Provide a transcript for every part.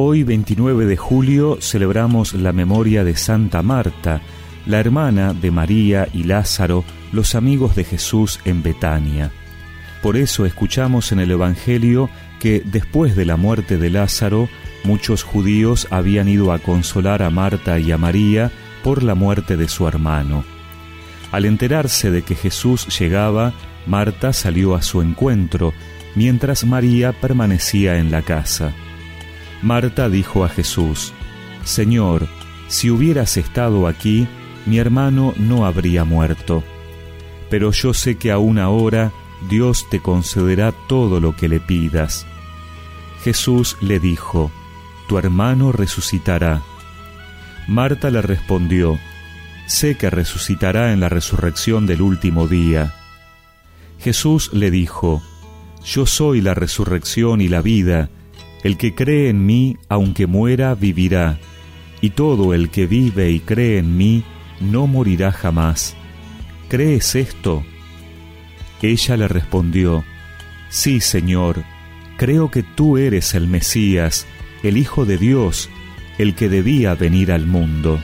Hoy 29 de julio celebramos la memoria de Santa Marta, la hermana de María y Lázaro, los amigos de Jesús en Betania. Por eso escuchamos en el Evangelio que después de la muerte de Lázaro, muchos judíos habían ido a consolar a Marta y a María por la muerte de su hermano. Al enterarse de que Jesús llegaba, Marta salió a su encuentro, mientras María permanecía en la casa. Marta dijo a Jesús, Señor, si hubieras estado aquí, mi hermano no habría muerto. Pero yo sé que aún ahora Dios te concederá todo lo que le pidas. Jesús le dijo, Tu hermano resucitará. Marta le respondió, Sé que resucitará en la resurrección del último día. Jesús le dijo, Yo soy la resurrección y la vida, el que cree en mí, aunque muera, vivirá, y todo el que vive y cree en mí, no morirá jamás. ¿Crees esto? Ella le respondió, Sí, Señor, creo que tú eres el Mesías, el Hijo de Dios, el que debía venir al mundo.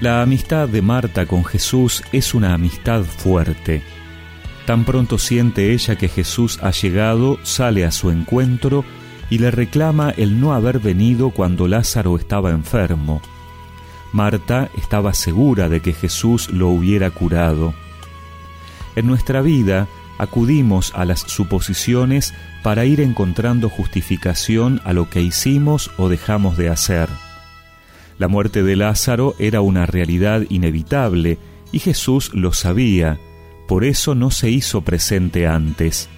La amistad de Marta con Jesús es una amistad fuerte. Tan pronto siente ella que Jesús ha llegado, sale a su encuentro y le reclama el no haber venido cuando Lázaro estaba enfermo. Marta estaba segura de que Jesús lo hubiera curado. En nuestra vida acudimos a las suposiciones para ir encontrando justificación a lo que hicimos o dejamos de hacer. La muerte de Lázaro era una realidad inevitable y Jesús lo sabía, por eso no se hizo presente antes.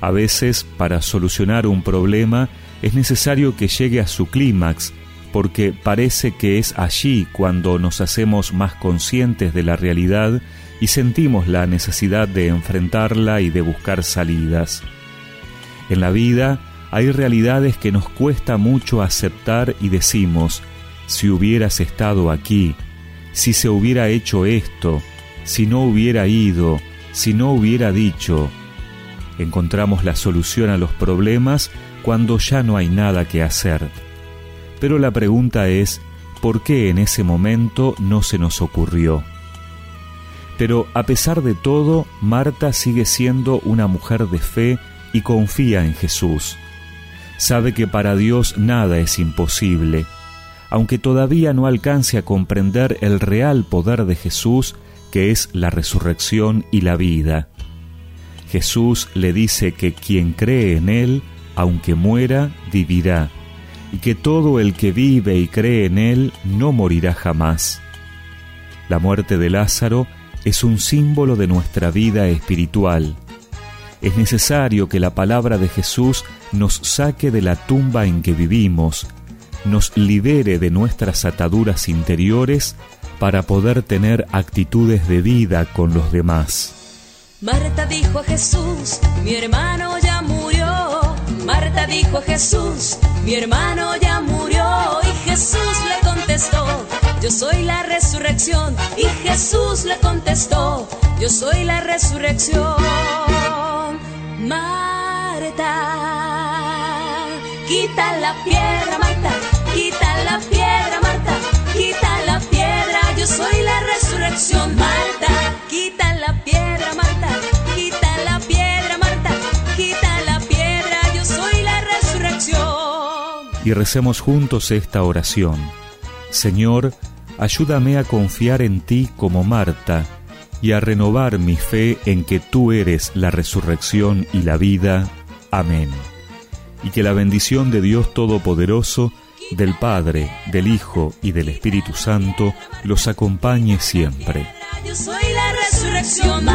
A veces, para solucionar un problema, es necesario que llegue a su clímax, porque parece que es allí cuando nos hacemos más conscientes de la realidad y sentimos la necesidad de enfrentarla y de buscar salidas. En la vida hay realidades que nos cuesta mucho aceptar y decimos, si hubieras estado aquí, si se hubiera hecho esto, si no hubiera ido, si no hubiera dicho. Encontramos la solución a los problemas cuando ya no hay nada que hacer. Pero la pregunta es, ¿por qué en ese momento no se nos ocurrió? Pero a pesar de todo, Marta sigue siendo una mujer de fe y confía en Jesús. Sabe que para Dios nada es imposible aunque todavía no alcance a comprender el real poder de Jesús, que es la resurrección y la vida. Jesús le dice que quien cree en Él, aunque muera, vivirá, y que todo el que vive y cree en Él no morirá jamás. La muerte de Lázaro es un símbolo de nuestra vida espiritual. Es necesario que la palabra de Jesús nos saque de la tumba en que vivimos, nos libere de nuestras ataduras interiores para poder tener actitudes de vida con los demás. Marta dijo a Jesús, mi hermano ya murió. Marta dijo a Jesús, mi hermano ya murió. Y Jesús le contestó, yo soy la resurrección. Y Jesús le contestó, yo soy la resurrección. Marta, quita la piedra, Marta Y recemos juntos esta oración. Señor, ayúdame a confiar en ti como Marta y a renovar mi fe en que tú eres la resurrección y la vida. Amén. Y que la bendición de Dios Todopoderoso, del Padre, del Hijo y del Espíritu Santo los acompañe siempre. Yo soy la resurrección.